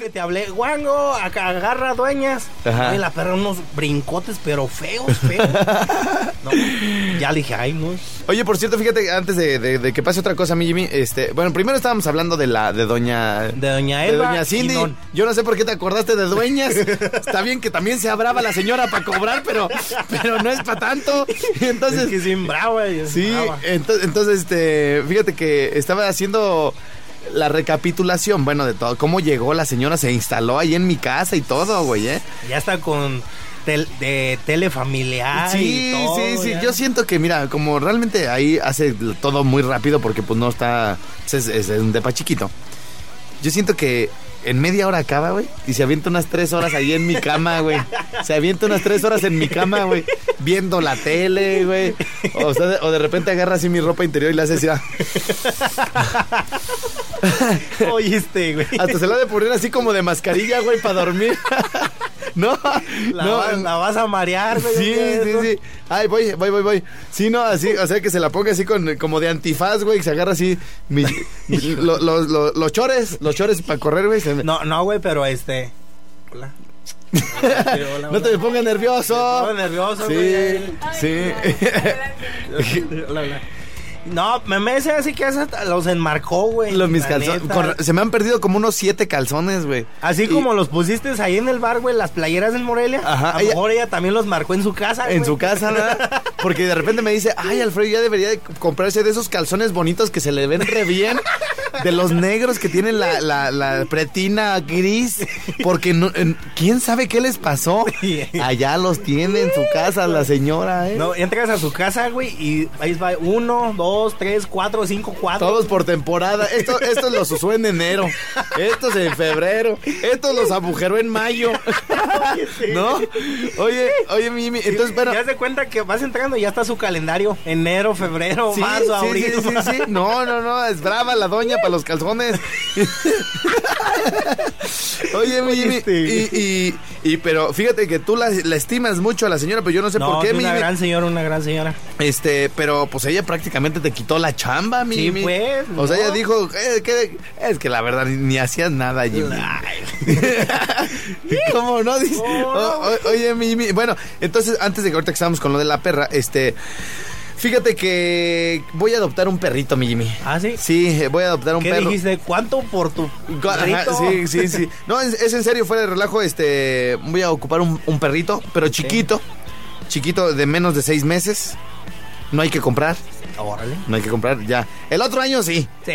Que te hablé, guango, agarra dueñas. Ajá. Y la perra unos brincotes, pero feos, feos. No, ya le dije, ay, no. Oye, por cierto, fíjate, antes de, de- de que pase otra cosa, mi Jimmy, este, bueno, primero estábamos hablando de la, de doña... De doña De Elba. doña Cindy. Yo no sé por qué te acordaste de dueñas. Está bien que también se brava la señora para cobrar, pero, pero no es para tanto. Entonces, Es que sí, brava. es Sí, brava. entonces, este, fíjate que estaba haciendo la recapitulación, bueno, de todo, cómo llegó la señora, se instaló ahí en mi casa y todo, güey, ¿eh? Ya está con tel- de telefamiliar. Sí, y todo, sí, sí, ya. yo siento que, mira, como realmente ahí hace todo muy rápido porque pues no está, es, es un depa chiquito. Yo siento que en media hora acaba, güey, y se avienta unas tres horas ahí en mi cama, güey. Se avienta unas tres horas en mi cama, güey, viendo la tele, güey. O, sea, de- o de repente agarra así mi ropa interior y la hace así, ah. Oíste, güey. hasta se la ha de poner así como de mascarilla, güey, para dormir. No, La, no, vas, la vas a marear, güey. Sí, ¿qué es sí, sí. Ay, voy, voy, voy, voy. Sí, no, así, o sea, que se la ponga así con, como de antifaz, güey, que se agarra así mi- mi- lo- lo- lo- los chores, los chores para correr, güey. me- No, no, güey, pero este. Hola. No te me pongas nervioso. Estoy nervioso, Sí, güey. sí. Hola, hola. No, me hace así que los enmarcó, güey. Los mis calzones. con- se me han perdido como unos siete calzones, güey. Así Y- como los pusiste ahí en el bar, güey, las playeras del Morelia. Ajá, A lo mejor ella también los marcó en su casa, En su casa, ¿verdad? Porque de repente me dice, ay, Alfredo, ya debería de comprarse de esos calzones bonitos que se le ven re bien. De los negros que tienen la, la, la pretina gris. Porque no, quién sabe qué les pasó. Allá los tiene en su casa la señora, ¿eh? No, entras a su casa, güey, y ahí va uno, dos, tres, cuatro, cinco, cuatro. Todos por temporada. Esto, estos los usó en enero. Estos en febrero. Estos los agujeró en mayo. ¿No? Oye, oye, Mimi. Entonces, bueno. Ya se cuenta que vas entrando y ya está su calendario. Enero, febrero, Sí, marzo, sí, abril. sí, sí, sí. No, no, no, es brava la doña para los calzones. Oye, mi Jimmy, y, y, y- pero fíjate que tú la, la estimas mucho a la señora, pero yo no sé No, por qué, mi una gran señora, una gran señora. Este, pero pues ella prácticamente te quitó la chamba, mi Sí, pues, O sea, no. ella dijo, eh, que- es que la verdad ni, ni hacías nada, Jimmy. ¿Cómo no? Dice, ¿Cómo no? o- o- oye, mi Jimmy, bueno, entonces antes de que ahorita que estábamos con lo de la perra, este, fíjate que voy a adoptar un perrito, mi Jimmy. ¿Ah, sí? Sí, voy a adoptar un ¿Qué perro. dijiste? ¿Cuánto por tu Ajá, perrito? sí, sí, sí. No, es, es en serio, fuera de relajo, este, voy a ocupar un, un perrito, pero chiquito, chiquito de menos de seis meses. No hay que comprar, Órale. no hay que comprar, ya. El otro año sí, Sí.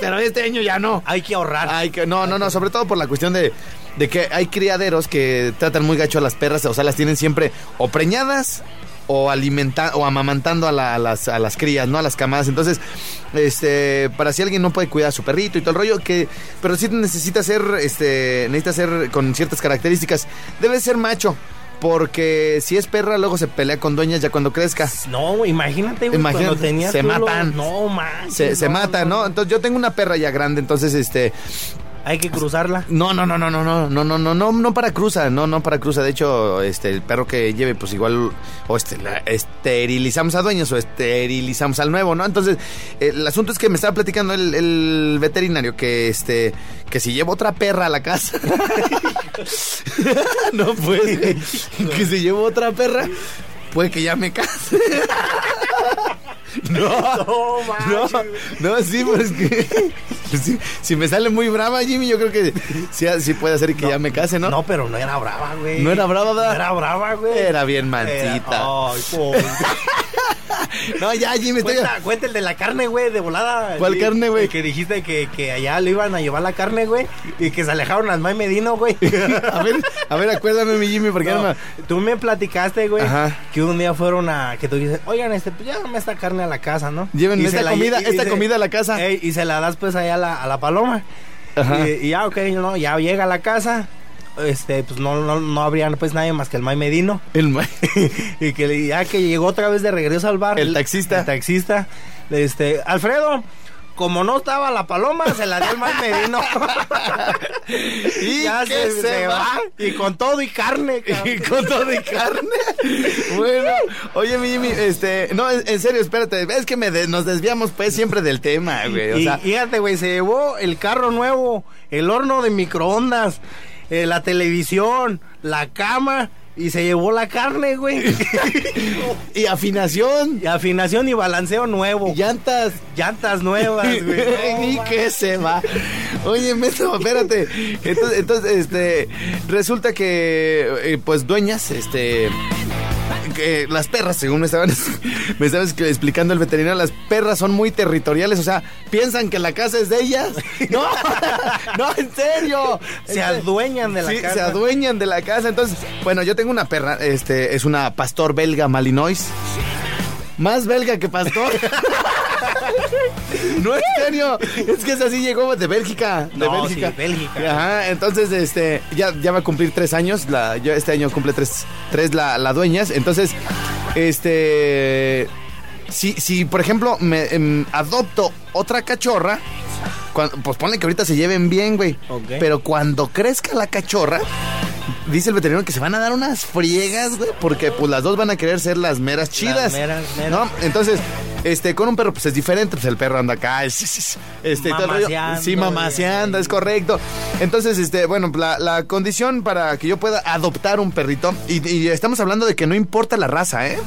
Pero este año ya no. Hay que ahorrar. Hay que, no, no, no, sobre todo por la cuestión de, de que hay criaderos que tratan muy gacho a las perras, o sea, las tienen siempre o preñadas o alimenta o amamantando a, la- a las, a las crías, ¿no? A las camadas. Entonces, este, para si alguien no puede cuidar a su perrito y todo el rollo, que, pero sí necesita ser, este, necesita ser con ciertas características. Debe ser macho. Porque si es perra, luego se pelea con dueñas ya cuando crezca. No, imagínate, güey, Imagínate, cuando tenías se matan. No, man. Se, se mata, ¿no? Entonces yo tengo una perra ya grande, entonces este... Hay que cruzarla. No, no, no, no, no, no, no, no, no, no, no para cruza, no, no para cruza. De hecho, este, el perro que lleve, pues igual, o este, la- esterilizamos a dueños o esterilizamos al nuevo, ¿no? Entonces, el asunto es que me estaba platicando el, el veterinario que, este, que si llevo otra perra a la casa, no puede, que si llevo otra perra, puede que ya me case. No, No, no, sí, pues que si, si me sale muy brava, Jimmy, yo creo que sí, sí puede hacer que ya me case, ¿no? No, pero no era brava, güey. ¿No era brava, ¿verdad? No era brava, güey. Era bien Era- mansita. Ay, pobre. No, ya, Jimmy, estoy... Cuenta, cuenta el de la carne, güey, de volada. ¿Cuál Sí, carne, güey? Que dijiste que, que allá le iban a llevar la carne, güey. Y que se alejaron al May Medino, güey. A ver, a ver, acuérdame, mi Jimmy, porque No, tú me platicaste, güey, que un día fueron a... Que tú dices, oigan, este, pues llévame esta carne a la casa, ¿no? Llévenme esta comida- esta comida a la casa. Ey, y se la das, pues, allá a la, a la paloma. Ajá. Y, y ya, ok, no, ya llega a la casa. Este, pues no, no, no habría pues nadie más que el May Medino. el ma- y que ya que llegó otra vez de regreso al bar. El taxista. El taxista. Este, Alfredo, como no estaba la paloma, se la dio el mal merino. Y ya se, se se va. va. Y con todo y carne. cabrón. Y con todo de carne. Bueno, oye, mi Jimmy, este, no, en, serio, espérate, es que me de- nos desviamos pues siempre del tema, güey. O y sea, fíjate, güey, se llevó el carro nuevo, el horno de microondas, eh, la televisión, la cama y se llevó la carne, güey. y afinación, y afinación y balanceo nuevo. y llantas. Llantas nuevas, güey. y que se va. Oye, Meto, espérate. Entonces, entonces, este, resulta que, eh, pues, dueñas, este, que las perras, según me estaban, me estaban explicando el veterinario, las perras son muy territoriales, o sea, piensan que la casa es de ellas. No, no, en serio. Se adueñan de la Sí, casa. se adueñan de la casa. Entonces, bueno, yo tengo una perra, este, es una pastor belga malinois. Más belga que pastor. no, en serio. Es que esa sí llegó de Bélgica. De No, Bélgica. sí, Bélgica. Ajá, entonces, este, ya, ya va a cumplir tres años. La, yo este año cumple tres, tres la, la dueñas. Entonces, este. Si, si por ejemplo, me em, adopto otra cachorra. pues ponle que ahorita se lleven bien, güey. Pero cuando crezca la cachorra, dice el veterinario que se van a dar unas friegas, güey. Porque pues las dos van a querer ser las meras chidas. meras, meras. ¿No? Entonces, este, con un perro, pues es diferente. Pues el perro anda acá, sí, este, todo el rollo. Sí, mamaseando, es correcto. Entonces, este, bueno, la, la condición para que yo pueda adoptar un perrito, y, y estamos hablando de que no importa la raza, ¿eh?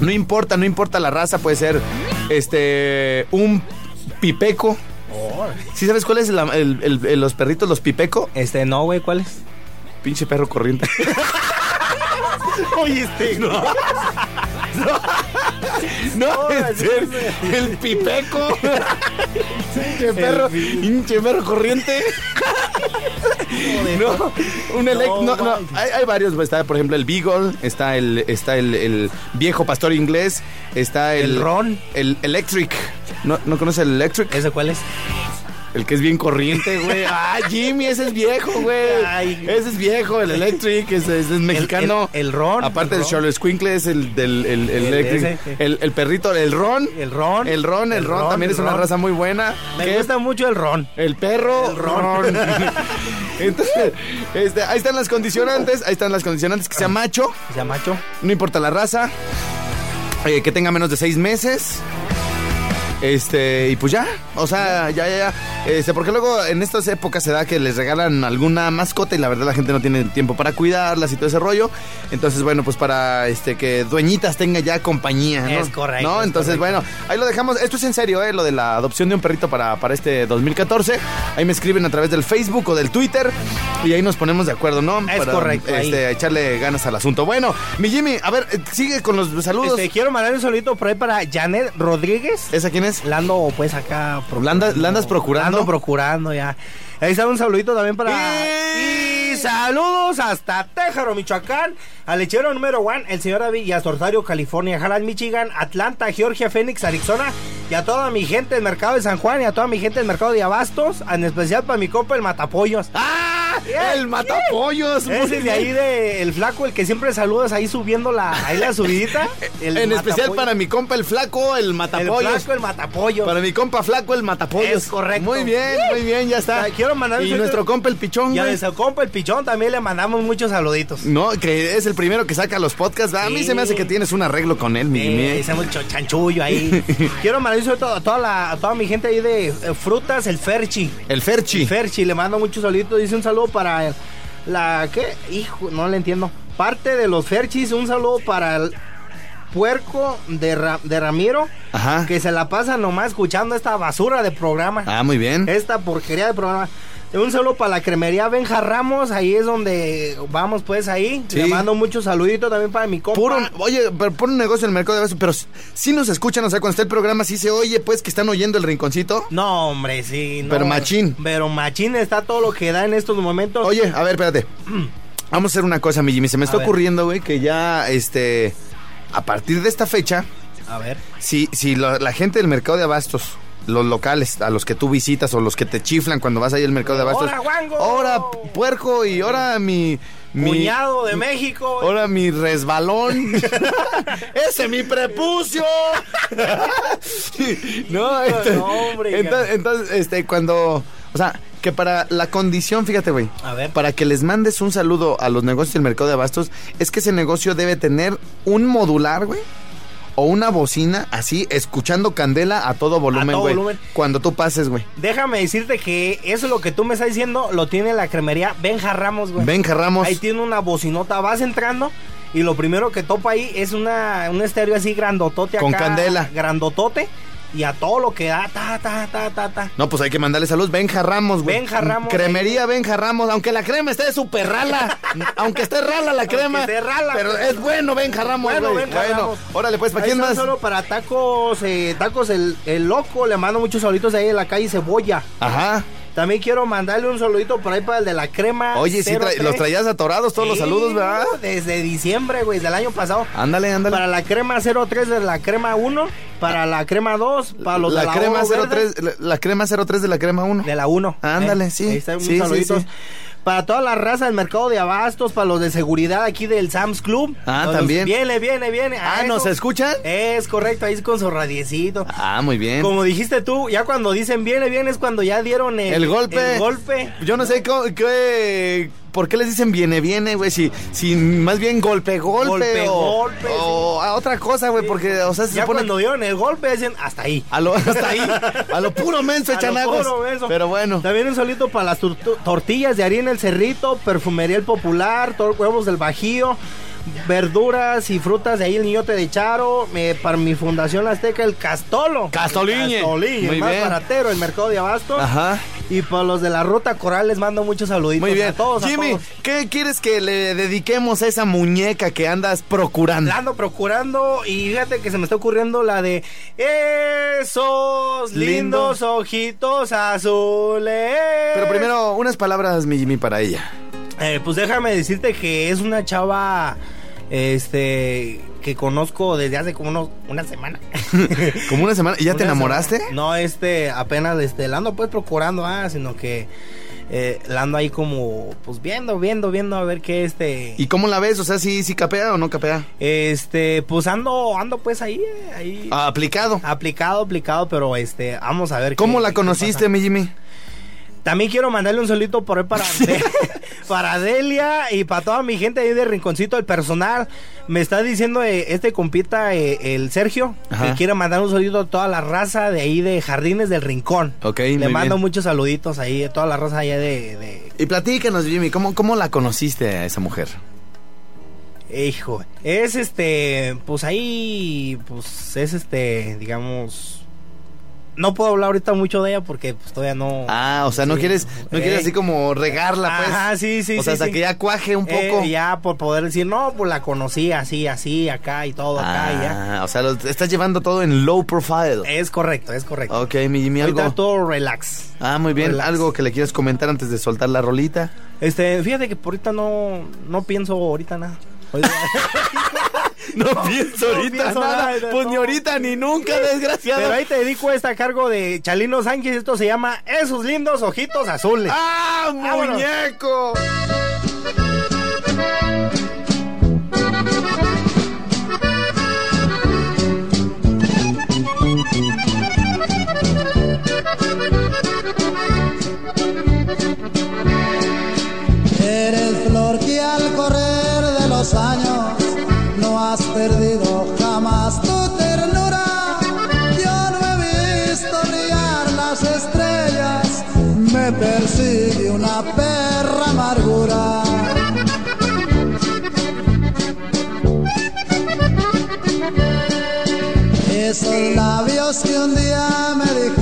No importa, no importa la raza, puede ser, este, un pipeco. ¿Sí sabes cuál es la- el- el- el- los perritos, los pipeco? Este, no, güey, ¿cuál es? Pinche perro corriente. Oye, este, no. No, en serio, el pipeco. Pinche perro, pinche perro corriente. No, un elec- no, no, hay, hay varios, está por ejemplo el Beagle, está el, está el, el viejo pastor inglés, está el, El Ron. el Electric. ¿No, ¿No conoces el Electric? ¿Ese cuál es? El que es bien corriente, güey. Ah, Jimmy, ese es viejo, güey. Ay. Ese es viejo, el Electric, ese, ese es mexicano. el- el Ron, Aparte el del. Charles Squinkle es el del el, el El Electric. ese. El, perrito, el Ron. El Ron. El Ron, el, Ron, también es una raza muy buena. Me que es gusta mucho el ron. el perro El Ron. Entonces, este, ahí están las condicionantes, ahí están las condicionantes que sea macho, ¿Se llama macho? no importa la raza, eh, que tenga menos de seis meses. Este, y pues ya, o sea, ya, ya, ya. Este, porque luego en estas épocas se da que les regalan alguna mascota y la verdad la gente no tiene tiempo para cuidarlas y todo ese rollo. Entonces, bueno, pues para este que dueñitas tenga ya compañía, ¿no? Es correcto, ¿No? es Entonces, correcto. bueno, ahí lo dejamos. Esto es en serio, ¿eh? Lo de la adopción de un perrito para, para este 2014. Ahí me escriben a través del Facebook o del Twitter y ahí nos ponemos de acuerdo, ¿no? Es para, correcto, ahí. Este, echarle ganas al asunto. Bueno, mi Jimmy, a ver, eh, sigue con los saludos. Este, quiero mandar un solito por ahí para Janet Rodríguez. ¿Esa quién es? La ando, pues, acá... ¿La andas- la andas procurando? La ando procurando, ya. Ahí está un saludito también para... ¡Y! Y saludos hasta Téjaro, Michoacán, al lechero número one, el señor David y a Sortario, California, Harlan, Michigan, Atlanta, Georgia, Phoenix, Arizona, y a toda mi gente del mercado de San Juan y a toda mi gente del mercado de Abastos, en especial para mi compa el Matapollos. ¡Ah! ¡El matapollos! Ese de ahí de el flaco, el que siempre saludas ahí subiendo la, ahí la subidita. El En especial para mi compa el flaco, el el matapollos. flaco, el Matapollos. Para mi compa flaco, el matapollos. Es correcto. Muy bien, muy bien, ya está. Quiero mandar Y nuestro compa el pichón, Y a nuestro compa el pichón también le mandamos muchos saluditos. No, que es el primero que saca los podcasts. A mí Sí. se me hace que tienes un arreglo con él, mi. Eh, hacemos el cho- chanchullo ahí. Quiero mandar saludo a toda, la, a toda mi gente ahí de eh, frutas, el Ferchi. El Ferchi. Ferchi, le mando muchos saluditos. Dice un saludo para la. ¿Qué? Hijo, no le entiendo. Parte de los Ferchis, un saludo para el puerco de, Ra- de Ramiro. Ajá. Que se la pasa nomás escuchando esta basura de programa. Ah, muy bien. Esta porquería de programa. Un saludo para la cremería Benja Ramos, ahí es donde vamos pues ahí. Sí. Le mando muchos saluditos también para mi compa. Puro, oye, pero pon un negocio en el mercado de abastos, pero si nos escuchan, o sea, cuando está el programa, sí se oye, pues, que están oyendo el rinconcito. No, hombre, sí. no. Pero machín. Pero machín está todo lo que da en estos momentos. Oye, a ver, espérate. Vamos a hacer una cosa, mi Jimmy. Se me está ocurriendo, güey, que ya, este, a partir de esta fecha, A ver. si, si lo- la gente del mercado de abastos, los locales, a los que tú visitas o los que te chiflan cuando vas ahí al mercado de abastos. ¡Hora, guango! Ahora, puerco, y ahora mi, mi- Cuñado de México. Ahora mi resbalón. Ese mi prepucio. no, este- No, hombre, entonces, entonces, este, cuando, o sea, que para la condición, fíjate, güey, A ver. para que les mandes un saludo a los negocios del mercado de abastos, es que ese negocio debe tener un modular, güey. O una bocina así, escuchando candela a todo volumen, todo güey. volumen. Cuando tú pases, güey. Déjame decirte que eso lo que tú me estás diciendo lo tiene la cremería Benja Ramos, güey. Benja Ramos. Ahí tiene una bocinota, vas entrando y lo primero que topa ahí es una, un estéreo así grandotote Con acá, candela. Grandotote y a todo lo que da, ta, ta, ta, ta, ta. No, pues hay que mandarle salud. Benja Ramos, güey. Benja Ramos. Cremería Benja Ramos. Aunque la crema esté súper rala. aunque esté rala la crema. esté rala, Pero pero- es bueno Benja Ramos, Bueno, güey. Benja Bueno, Ramos. órale, pues, ¿para Ahí quién más? solo para tacos, eh, tacos el, el loco, le mando muchos saluditos ahí en la calle Cebolla. Ajá. También quiero mandarle un saludito por ahí para el de la crema. Oye, sí, tra- 03. los traías atorados todos los Sí, saludos, ¿verdad? Desde diciembre, güey, del año pasado. Ándale, ándale. Para la crema 03 de la crema 1, para la crema 2, para los la, de la crema Oro Verde, 03, la, la crema 03 de la crema 1. de la 1. Ándale, sí. Ahí está, sí, saluditos. sí. Para toda la raza del mercado de abastos, para los de seguridad aquí del Sam's Club. Ah, también. Viene, viene, viene. Ah, eso. ¿nos escuchan? Es correcto, ahí con su radiecito. Ah, muy bien. Como dijiste tú, ya cuando dicen viene, viene es cuando ya dieron el, El golpe. el golpe. Yo no sé qué- por qué les dicen viene, viene, güey. Si, si más bien golpe, golpe. Golpe, o, golpe, o a otra cosa, güey. Porque, o sea, se Ya supone cuando dieron el golpe dicen hasta ahí. A lo, hasta ahí, a lo puro menso A lo echan aguas. puro menso. Pero bueno. También un solito para las tor- tortillas de harina El Cerrito, Perfumería El Popular, huevos del Bajío, verduras y frutas de ahí el Niñote de Charo, eh, para mi fundación Azteca el Castolo. Castoliñe. Castoliñe, Muy más bien. baratero, el mercado de abastos. Ajá. Y para los de la Ruta Coral les mando muchos saluditos. Muy bien. A todos, a Jimmy, todos. ¿qué quieres que le dediquemos a esa muñeca que andas procurando? La ando procurando y fíjate que se me está ocurriendo la de esos lindos ojitos azules. Pero primero, unas palabras, mi Jimmy, para ella. Eh, pues déjame decirte que es una chava este que conozco desde hace como unos- una semana. Como una semana. ¿Y ya te enamoraste? semana. No, este, apenas este, la ando pues procurando, ah, sino que eh, la ando ahí como, pues viendo, viendo, viendo a ver qué este. ¿Y cómo la ves? O sea, ¿sí, sí capea o no capea? Este, pues ando, ando pues ahí, ahí. Ah, aplicado. Aplicado, aplicado, pero este, vamos a ver. ¿Cómo qué- la qué conociste, pasa. mi Jimmy? También quiero mandarle un solito por ahí para, para Delia y para toda mi gente ahí de Rinconcito, el personal. Me está diciendo eh, este compita, eh, el Sergio, Ajá. que quiere mandar un solito a toda la raza de ahí de Jardines del Rincón. Ok, Le muy mando bien. muchos saluditos ahí a toda la raza allá de, de- Y platícanos, Jimmy, ¿cómo, ¿cómo la conociste a esa mujer? Hijo, es este, pues ahí, pues es este, digamos... No puedo hablar ahorita mucho de ella porque pues todavía no... Ah, o sea, no quieres, no Eh. quieres así como regarla, pues. Ajá, sí, sí, O sea, sí, hasta sí. que ya cuaje un Eh, poco. ya por poder decir, no, pues la conocí así, así, acá y todo, acá y ya. Ah, o sea, lo estás llevando todo en low profile. Es correcto, es correcto. Ok, mi Jimmy, algo. Ahorita todo relax. Ah, muy bien. Relax. ¿Algo que le quieras comentar antes de soltar la rolita? Este, fíjate que por ahorita no, no pienso ahorita nada. No pienso No ahorita pienso nada. nada, pues no. ni ahorita ni nunca, desgraciado. Pero ahí te dedico esta a cargo de Chalino Sánchez. Esto se llama Esos lindos ojitos azules. ¡Ah, muñeco! Eres flor que al correr de los años has perdido jamás tu ternura. Yo no he visto brillar las estrellas, me persigue una perra amargura. Esos labios que un día me dijeron,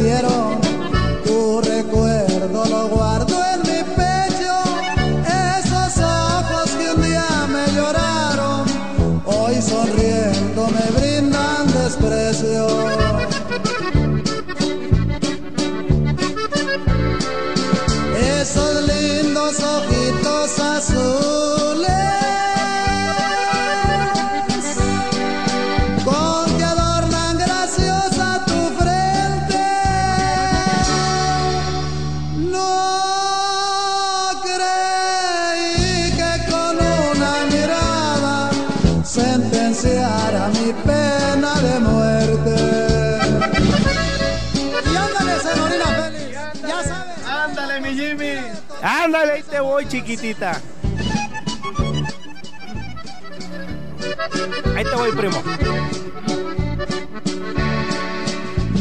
voy, chiquitita. Ahí te voy, primo.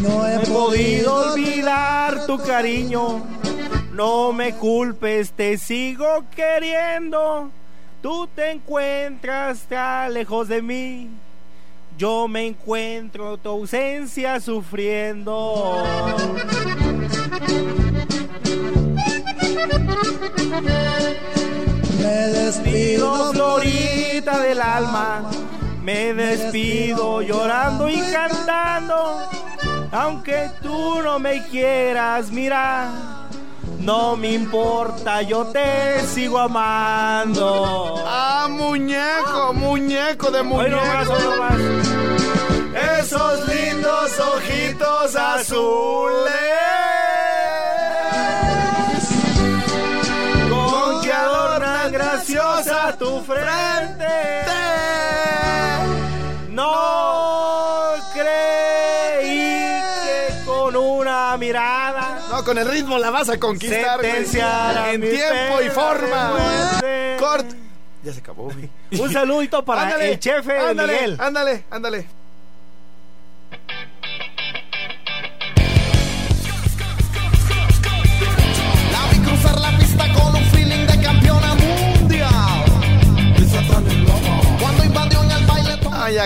No he He podido olvidar tu cariño. No me culpes, te sigo queriendo. Tú te encuentras tan lejos de mí. Yo me encuentro tu ausencia sufriendo. Me Despido, Florita del alma. Me despido llorando y cantando. Aunque tú no me quieras mirar, no me importa, yo te sigo amando. Ah, muñeco, muñeco de muñeco. Esos lindos ojitos azules. Frente. No creí que con una mirada No, con el ritmo la vas a conquistar. En tiempo y forma. Cort. Ya se acabó, güey. Un saludito para Ándale, el chefe ándale, Miguel. Ándale, ándale.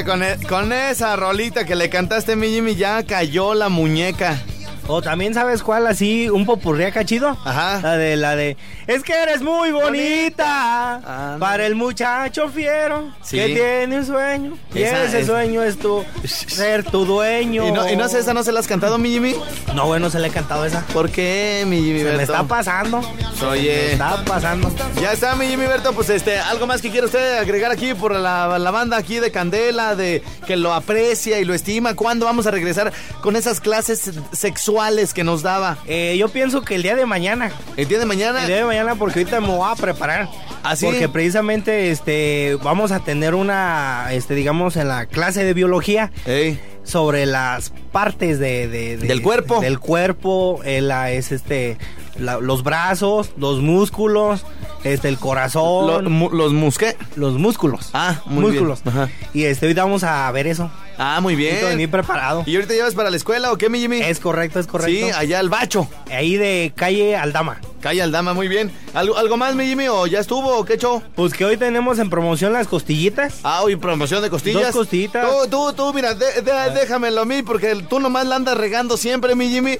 Con, e- con esa rolita que le cantaste, mi Jimmy, ya cayó la muñeca. O también sabes cuál así, un popurriaca chido. Ajá. La de la de es que eres muy bonita para el muchacho fiero Sí. que tiene un sueño. Y Esa ese es- sueño es tu ser tu dueño. ¿Y no, y no sé, esa no se la has cantado, mi Jimmy? No, bueno, se le he cantado esa. ¿Por qué, mi Jimmy Se me está pasando. Oye. Me está pasando. Ya está, mi Jimmy Berto. Pues este, algo más que quiere usted agregar aquí por la, la banda aquí de Candela, de que lo aprecia y lo estima. ¿Cuándo vamos a regresar con esas clases sexuales que nos daba? Eh, yo pienso que el día de mañana. El día de mañana. El día de mañana porque ahorita me voy a preparar. ¿Ah, sí? Porque precisamente este vamos a tener una este digamos en la clase de biología Ey. sobre las partes de, de- de- Del cuerpo. del cuerpo eh, la- es este la- los brazos los músculos este el Lo- corazón mu- los los músculos Ah, muy músculos bien. Ajá. y este ahorita vamos a ver eso Ah, muy Necesito venir bien. preparado ¿Y ahorita llevas para la escuela o qué, mi Jimmy? es correcto es correcto Sí, allá al bacho. ahí de calle Aldama Calla al dama, muy bien. ¿Algo, ¿Algo más, mi Jimmy? ¿O ya estuvo? ¿O qué show? pues que hoy tenemos en promoción las costillitas Ah, hoy promoción de costillas. Dos costillitas. Tú, tú, tú, mira, de- de- déjamelo a mí porque tú nomás la andas regando siempre, mi Jimmy.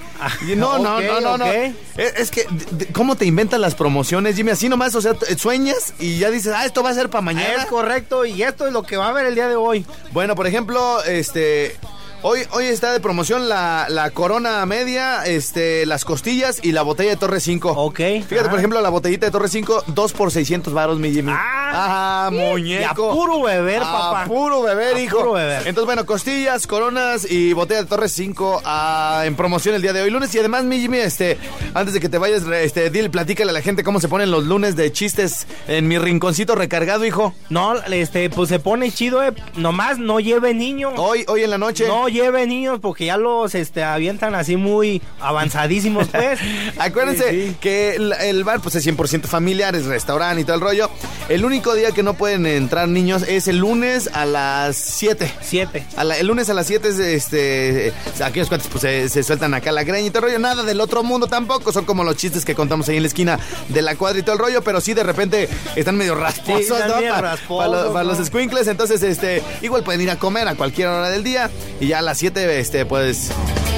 Y no, no, no, no, no. ok. Es, es que, de- ¿cómo te inventas las promociones, Jimmy? Así nomás, o sea, sueñas y ya dices, ah, esto va a ser para mañana. es correcto y esto es lo que va a haber el día de hoy Bueno, por ejemplo, este. Hoy, hoy está de promoción la, la corona media, este, las costillas y la botella de Torre 5. Ok. Fíjate, Ah. por ejemplo, la botellita de Torre 5, 2 por 600 varos, mi Jimmy. Ah. Ajá, muñeco. Y a puro beber, A papá. puro beber, A hijo. puro beber. Entonces, bueno, costillas, coronas y botella de Torre 5 ah, en promoción el día de hoy, lunes. Y además, mi Jimmy, este, antes de que te vayas, este, dile, platícale a la gente cómo se ponen los lunes de chistes en mi rinconcito recargado, hijo. No, este, pues se pone chido, eh. Nomás no lleve niños. Hoy, hoy en la noche. No lleve niños porque ya los este, avientan así muy avanzadísimos, pues. Acuérdense Sí, sí. que el, el bar pues es 100% familiar, es restaurante y todo el rollo. El único día que no pueden entrar niños es el lunes a las 7. Siete. A la- el lunes a las 7 es, este, aquellos cuantos pues se, se sueltan acá la greña y todo el rollo. Nada del otro mundo tampoco. Son como los chistes que contamos ahí en la esquina de la cuadra y todo el rollo. Pero sí, de repente están medio rasposos, Sí, están ¿no? medio Pa- rasposos, para, los, para ¿no? los squinkles. Entonces, este, igual pueden ir a comer a cualquier hora del día. Y ya a las 7, este, pues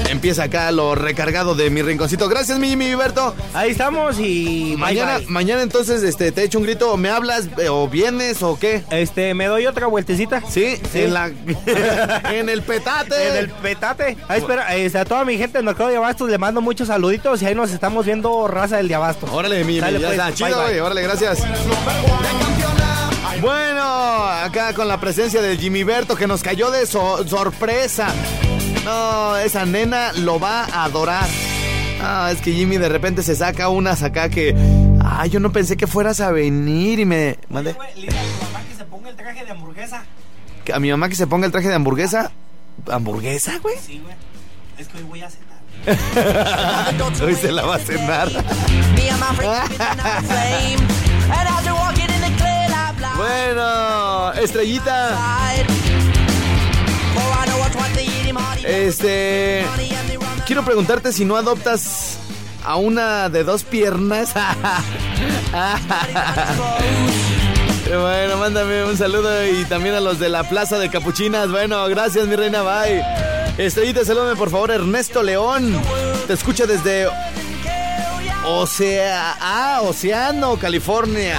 empieza acá lo recargado de mi rinconcito. Gracias, mi Jimmy Berto. Ahí estamos y Mañana, bye, bye. mañana entonces este, te echo un grito, ¿me hablas eh, o vienes o qué? Este, me doy otra vueltecita. Sí, Sí. en la en el petate. En el petate. Ahí espera, este, a toda mi gente del mercado de Abastos le mando muchos saluditos y ahí nos estamos viendo raza del de. Órale, mi, ya pues, está. bye, Chido, güey. Órale, gracias. Bueno, acá con la presencia del Jimmy Berto que nos cayó de so- sorpresa. No, esa nena lo va a adorar. Ah, es que Jimmy de repente se saca unas acá que. Ah, yo no pensé que fueras a venir y me. Mande. Dile a tu mamá que se ponga el traje de hamburguesa. A mi mamá que se ponga el traje de hamburguesa. ¿Hamburguesa, güey? Sí, güey. Es que hoy voy a cenar. Hoy se la va a cenar. Bueno, estrellita. Este. Quiero preguntarte si no adoptas a una de dos piernas. bueno, mándame un saludo y también a los de la Plaza de Capuchinas. Bueno, gracias, mi reina. Bye. Estrellita, salúdame por favor, Ernesto León. Te escucha desde Ocea ah, Oceano, California.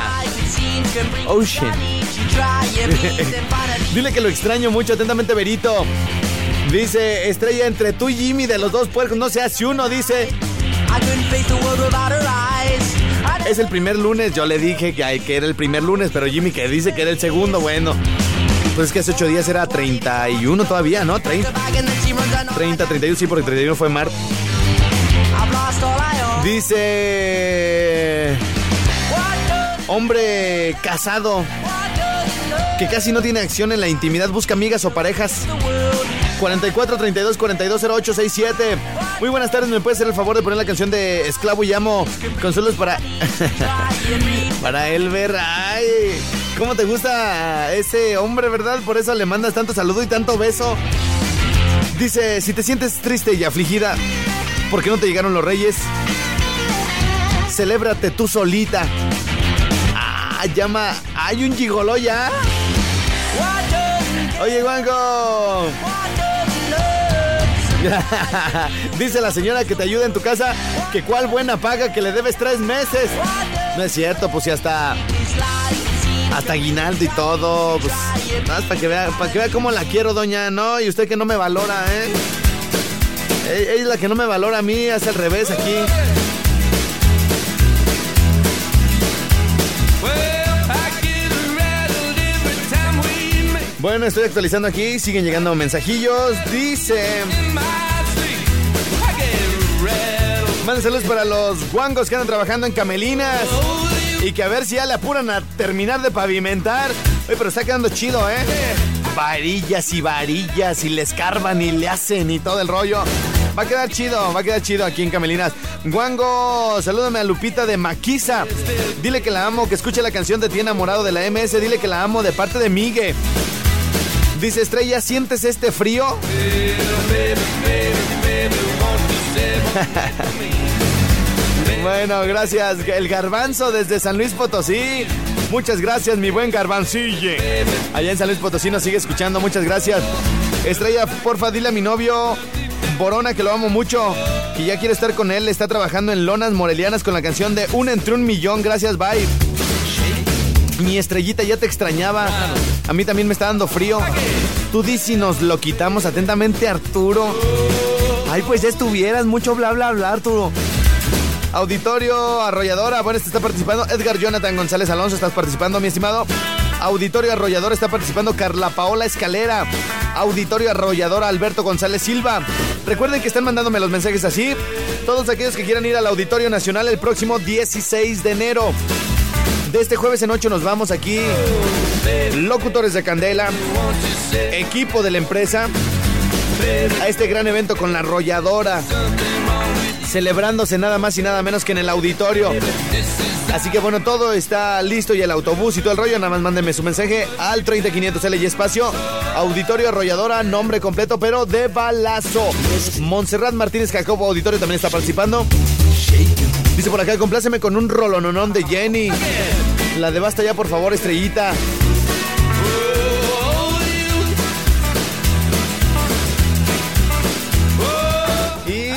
Ocean. Dile que lo extraño mucho, atentamente, Berito. Dice, estrella entre tú y Jimmy de los dos puercos, no se hace uno, dice. Es el primer lunes, yo le dije que, que era el primer lunes, pero Jimmy que dice que era el segundo, bueno. Pues es que hace ocho días era 31 todavía, ¿no? 30, 30 31, sí, porque 31 fue martes. Dice... Hombre casado que casi no tiene acción en la intimidad, busca amigas o parejas. 44 32 42 08 67. Muy buenas tardes, ¿me puede hacer el favor de poner la canción de Esclavo y Amo? Consuelos para. para Elber. Ay, ¿cómo te gusta ese hombre, verdad? Por eso le mandas tanto saludo y tanto beso. Dice: Si te sientes triste y afligida, ¿por qué no te llegaron los reyes? Celébrate tú solita. Ah, llama. Hay un gigoló ya. Oye, Juanco. Dice la señora que te ayuda en tu casa que cuál buena paga que le debes tres meses. No es cierto, pues ya está. Hasta aguinaldo y todo. Pues, más para que vea, para que vea cómo la quiero, doña. No, y usted que no me valora, ¿eh? Es la que no me valora a mí, hace al revés aquí. Bueno, estoy actualizando aquí, siguen llegando mensajillos. Dice. Manden saludos para los guangos que andan trabajando en Camelinas. Y que a ver si ya le apuran a terminar de pavimentar. Oye, pero está quedando chido, ¿eh? Varillas y varillas y le escarban y le hacen y todo el rollo. Va a quedar chido, va a quedar chido aquí en Camelinas. Guango, salúdame a Lupita de Maquisa. Dile que la amo, que escuche la canción de Ti enamorado de la MS. Dile que la amo de parte de Migue. Dice Estrella, ¿sientes este frío? bueno, gracias. El garbanzo desde San Luis Potosí. Muchas gracias, mi buen garbancille. Allá en San Luis Potosí nos sigue escuchando. Muchas gracias. Estrella, porfa, dile a mi novio Borona que lo amo mucho. Que ya quiere estar con él. Está trabajando en Lonas Morelianas con la canción de Un entre un millón. Gracias, bye. Mi estrellita ya te extrañaba. A mí también me está dando frío. Tú di si nos lo quitamos atentamente, Arturo. Ay, pues ya estuvieras. Mucho bla, bla, bla, Arturo. Auditorio Arrolladora. Bueno, este está participando. Edgar Jonathan González Alonso, estás participando, mi estimado. Auditorio Arrolladora está participando Carla Paola Escalera. Auditorio Arrolladora Alberto González Silva. Recuerden que están mandándome los mensajes así. Todos aquellos que quieran ir al Auditorio Nacional el próximo 16 de enero. De este jueves en 8 nos vamos aquí. Locutores de Candela. Equipo de la empresa. A este gran evento con la arrolladora. Celebrándose nada más y nada menos que en el auditorio. Así que bueno, todo está listo y el autobús y todo el rollo. Nada más mándenme su mensaje al 30500L y espacio. Auditorio Arrolladora, nombre completo, pero de balazo. Montserrat Martínez Jacobo Auditorio también está participando. Dice por acá, compláceme con un rolononón de Jenny. La de basta ya, por favor, estrellita. Y...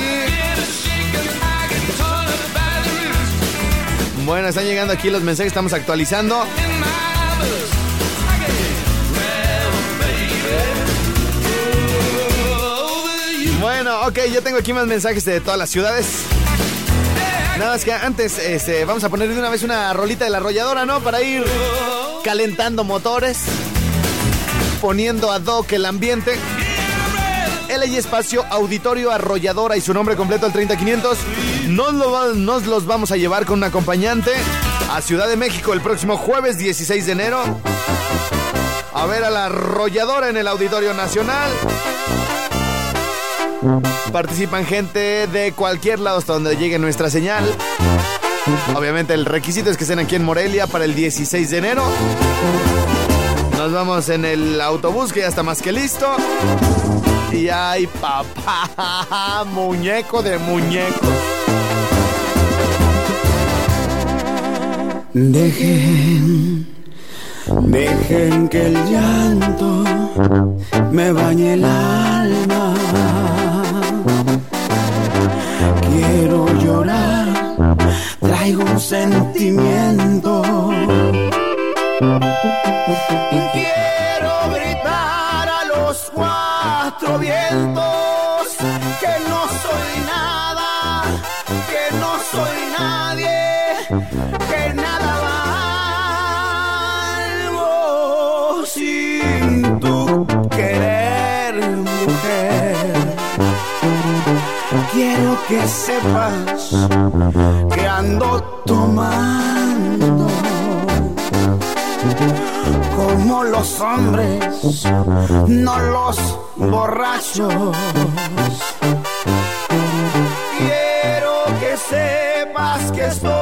Bueno, están llegando aquí los mensajes, estamos actualizando. Bueno, ok, ya tengo aquí más mensajes de todas las ciudades. Nada más que antes, este, vamos a poner de una vez una rolita de la arrolladora, ¿no? Para ir calentando motores, poniendo a doc el ambiente. LA Espacio Auditorio Arrolladora y su nombre completo al 30500. Nos, lo, nos los vamos a llevar con un acompañante a Ciudad de México el próximo jueves 16 de enero. A ver a la arrolladora en el Auditorio Nacional. Participan gente de cualquier lado hasta donde llegue nuestra señal. Obviamente el requisito es que estén aquí en Morelia para el 16 de enero. Nos vamos en el autobús que ya está más que listo. Y ay, papá, muñeco de muñeco. Dejen, dejen que el llanto me bañe el alma. Quiero llorar, traigo un sentimiento. Que sepas que ando tomando como los hombres, no los borrachos. Quiero que sepas que estoy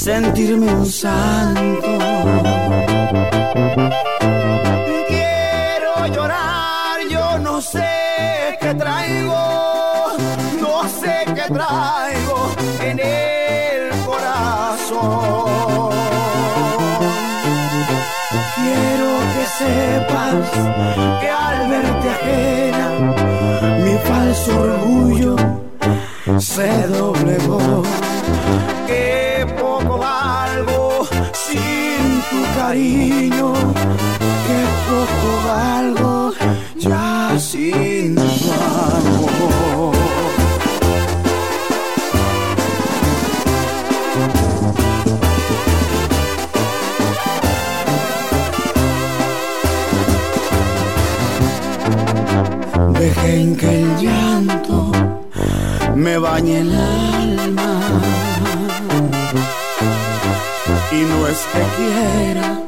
sentirme un santo. Quiero llorar, yo no sé qué traigo, no sé qué traigo en el corazón. Quiero que sepas que al verte ajena, mi falso orgullo se doblegó. Poco valgo sin tu cariño, que poco valgo ya sin tu amor. Dejen que el llanto me bañe el alma. Es que quiera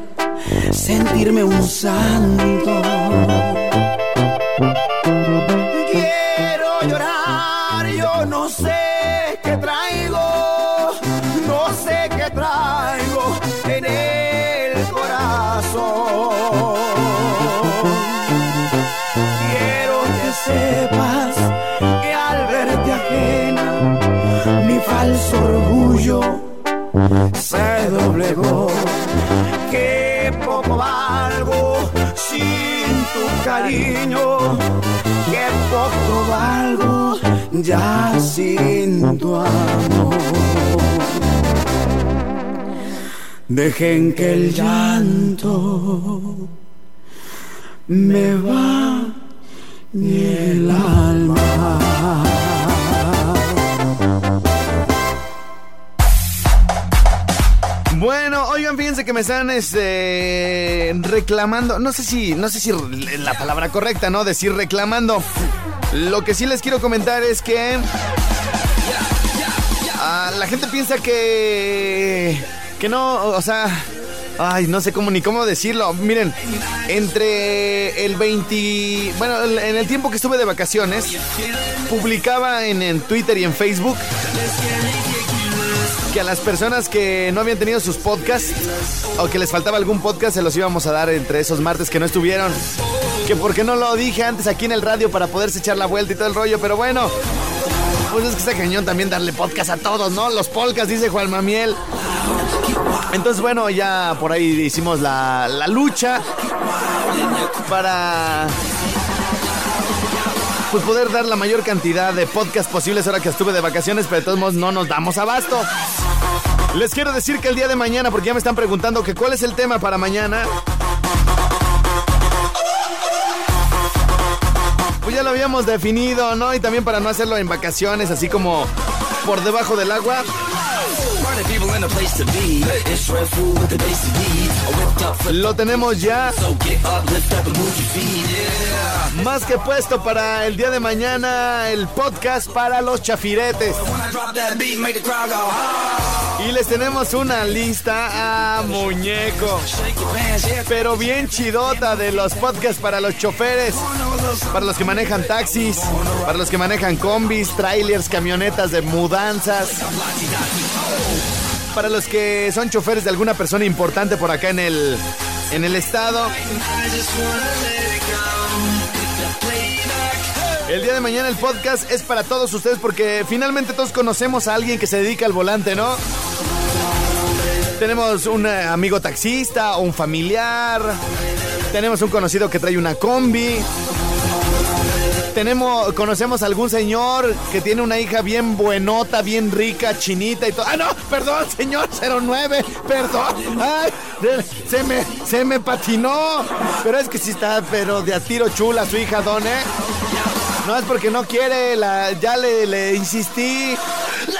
sentirme un santo. Quiero llorar, yo no sé qué traigo, no sé qué traigo en el corazón. Quiero que sepas que al verte ajena, mi falso orgullo se doblegó. Que poco valgo sin tu cariño, que poco valgo ya sin tu amor. Dejen que el llanto me va ni el alma. Bueno, oigan, fíjense que me están este, reclamando, no sé si, no sé si la palabra correcta, ¿no? Decir reclamando. Lo que sí les quiero comentar es que ah, la gente piensa que que no, o sea, ay, no sé cómo ni cómo decirlo. Miren, entre el 20, bueno, en el tiempo que estuve de vacaciones, publicaba en, en Twitter y en Facebook que a las personas que no habían tenido sus podcasts o que les faltaba algún podcast se los íbamos a dar entre esos martes que no estuvieron. Que porque no lo dije antes aquí en el radio para poderse echar la vuelta y todo el rollo, pero bueno. Pues es que está cañón también darle podcast a todos, ¿no? Los podcasts, dice Juan Mamiel. Entonces, bueno, ya por ahí hicimos la, la lucha para pues poder dar la mayor cantidad de podcasts posibles ahora que estuve de vacaciones, pero de todos modos no nos damos abasto. Les quiero decir que el día de mañana, porque ya me están preguntando que cuál es el tema para mañana. Pues ya lo habíamos definido, ¿no? Y también para no hacerlo en vacaciones, así como por debajo del agua. Lo tenemos ya más que puesto para el día de mañana el podcast para los chafiretes. Y les tenemos una lista a muñeco. Pero bien chidota de los podcasts para los choferes, para los que manejan taxis, para los que manejan combis, trailers, camionetas de mudanzas, para los que son choferes de alguna persona importante por acá en el, en el estado. El día de mañana el podcast es para todos ustedes porque finalmente todos conocemos a alguien que se dedica al volante, ¿no? Tenemos un eh, amigo taxista o un familiar. Tenemos un conocido que trae una combi. Tenemos, conocemos a algún señor que tiene una hija bien buenota, bien rica, chinita y todo. Ah, no, perdón, señor 09, perdón. Ay, se me, se me patinó. Pero es que sí está, pero de a tiro chula su hija, don, ¿eh? No es porque no quiere, ya le, le insistí.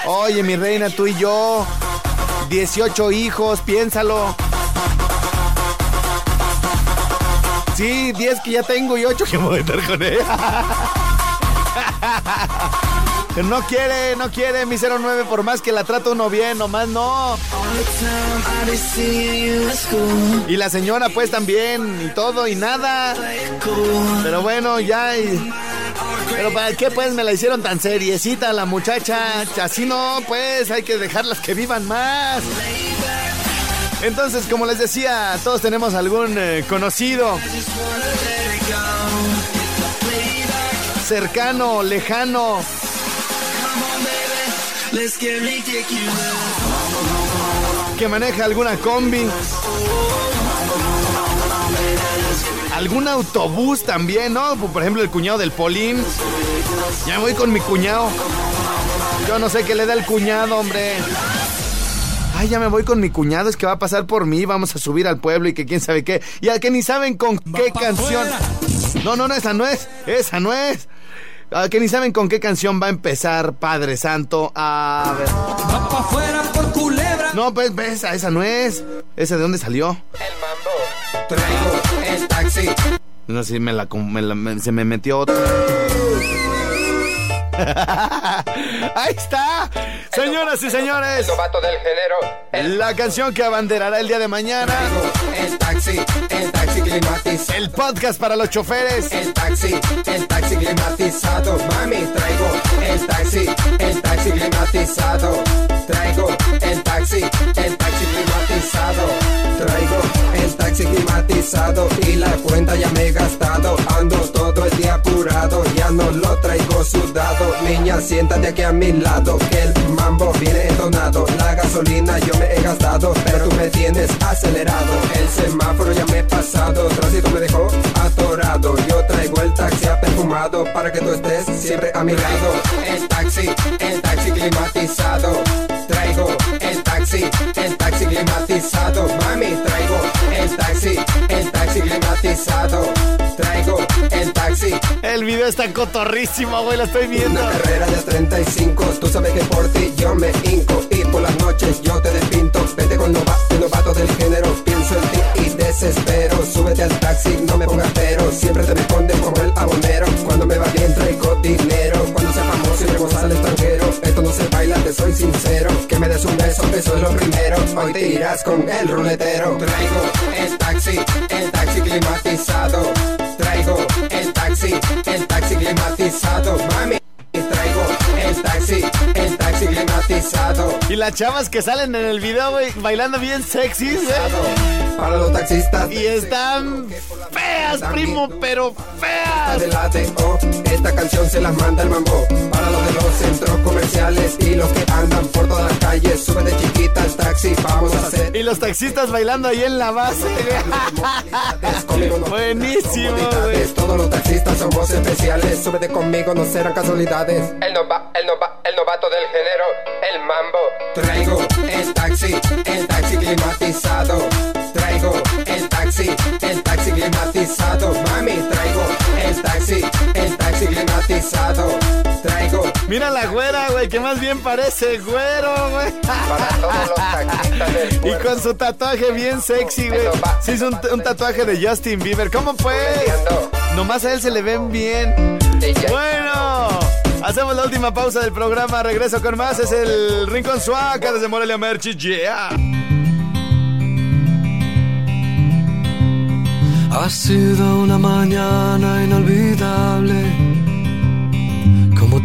Oye, mi reina, tú y yo. 18 hijos, piénsalo. Sí, 10 que ya tengo y 8 que voy a meter con ella. No quiere, no quiere mi 09, por más que la trato uno bien, nomás no. Y la señora pues también, y todo, y nada. Pero bueno, ya... y- Pero ¿para qué pues me la hicieron tan seriecita la muchacha? Así no, pues hay que dejarlas que vivan más. Entonces, como les decía, todos tenemos algún eh, conocido. Cercano, lejano. Que maneja alguna combi. Algún autobús también, ¿no? Por ejemplo, el cuñado del Polín. Ya voy con mi cuñado. Yo no sé qué le da el cuñado, hombre. Ay, ya me voy con mi cuñado, es que va a pasar por mí, vamos a subir al pueblo y que quién sabe qué. Y al que ni saben con qué canción. No, no, no, esa no es, esa no es. Al que ni saben con qué canción va a empezar Padre Santo. A ver. Va pa' afuera por culebra. No, pues esa, esa no es. ¿Esa de dónde salió? El No sé, me la, me la- me- se me metió otra. Ahí está, señoras y señores. Del género. La canción que abanderará el día de mañana. El taxi, el taxi climatizado. El podcast para los choferes. El taxi, el taxi climatizado. Mami, traigo el taxi, el taxi climatizado. Traigo el taxi, el taxi climatizado. Traigo el taxi climatizado y la cuenta ya me he gastado. Ando todo el día apurado, ya no lo traigo sudado. Niña, siéntate aquí a mi lado, el mambo viene entonado. La gasolina yo me he gastado, pero tú me tienes acelerado. El semáforo ya me he pasado, tránsito me dejó atorado. Yo traigo el taxi perfumado para que tú estés siempre a mi lado. El taxi, el taxi climatizado. Traigo el taxi, el taxi climatizado. Mami, traigo taxi, el taxi climatizado. Traigo el taxi, El video está cotorrísimo, güey, lo estoy viendo. una carrera de 35, tú sabes que por ti yo me hinco y por las noches yo te despinto. Vete con nova- el novato del género, pienso en ti y desespero. Súbete al taxi, no me pongas pero, siempre te responde como el abonero. Cuando me va bien me des un beso, eso es lo primero. Hoy te irás con el ruletero. Traigo el taxi, el taxi climatizado. Traigo el taxi, el taxi climatizado. Mami. Traigo el taxi, el taxi climatizado. Y las chavas que salen en el video, güey, bailando bien sexy. Para los taxistas. Y están feas, primo, pero feas. de la DO, esta canción se las manda el mambo. Para los de los centros comerciales y los que andan por todas las calles. Sube de chiquita al taxi, vamos a hacer. Y los taxistas bailando ahí en la base, Buenísimo, güey. Todos los taxistas somos especiales. Súbete conmigo, no serán casualidades. El, nova, el, nova, el novato del género, el mambo. Traigo el taxi, el taxi climatizado. Traigo el taxi, el taxi climatizado. Mami, traigo el taxi, el taxi climatizado. Traigo Mira la güera, güey, que más bien parece güero, güey. Para todos los taxistas del Y con su tatuaje bien sexy, güey. Sí, es un, un tatuaje de Justin Bieber. ¿Cómo pues? Nomás a él se le ven bien. Bueno, hacemos la última pausa del programa. Regreso con más. Es el Rincón Suaca desde Morelia Merchi. Yeah. Ha sido una mañana inolvidable,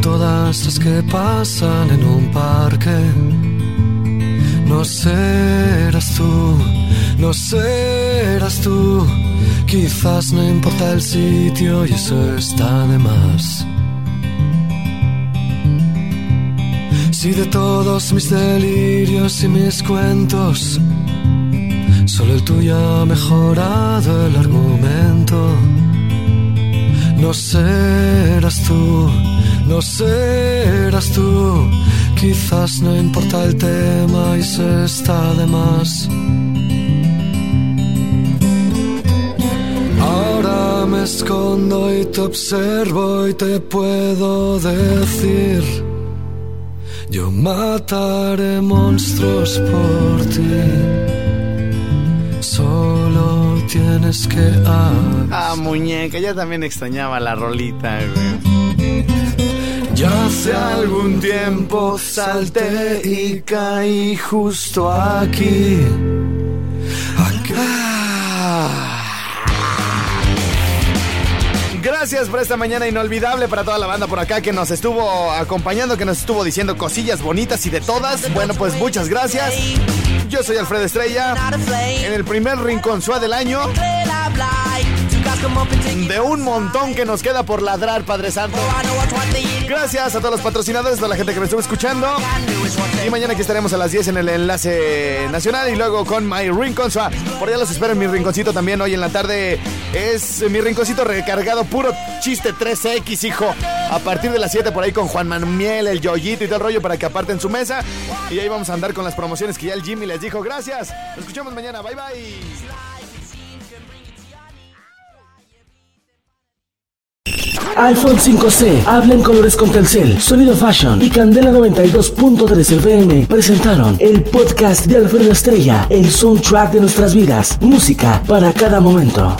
todas las que pasan en un parque. No serás tú, no serás tú. Quizás no importa el sitio y eso está de más. Si de todos mis delirios y mis cuentos Solo el tuyo ha mejorado el argumento. No serás tú, no serás tú. Quizás no importa el tema y se está de más. Ahora me escondo y te observo y te puedo decir. Yo mataré monstruos por ti. Solo tienes que. Ah, muñeca, ya también extrañaba la rolita, güey. Ya hace algún tiempo salté y caí justo aquí. Ah. Gracias por esta mañana inolvidable para toda la banda por acá que nos estuvo acompañando, que nos estuvo diciendo cosillas bonitas y de todas. Bueno, pues muchas gracias. Yo soy Alfredo Estrella. En el primer rincón suave del año. De un montón que nos queda por ladrar, Padre Santo. Gracias a todos los patrocinadores, a la gente que me estuvo escuchando. Y mañana aquí estaremos a las 10 en el enlace nacional y luego con My Rincon. Por allá los espero en mi rinconcito también hoy en la tarde. Es mi rinconcito recargado, puro chiste 3X, hijo. A partir de las 7 por ahí con Juan Manuel, el Yoyito y todo el rollo para que aparten su mesa. Y ahí vamos a andar con las promociones que ya el Jimmy les dijo. Gracias. Nos escuchamos mañana. Bye bye. iPhone 5C, habla en colores con Telcel, Sonido Fashion y Candela 92.3 FM presentaron el podcast de Alfredo Estrella, el soundtrack de nuestras vidas, música para cada momento.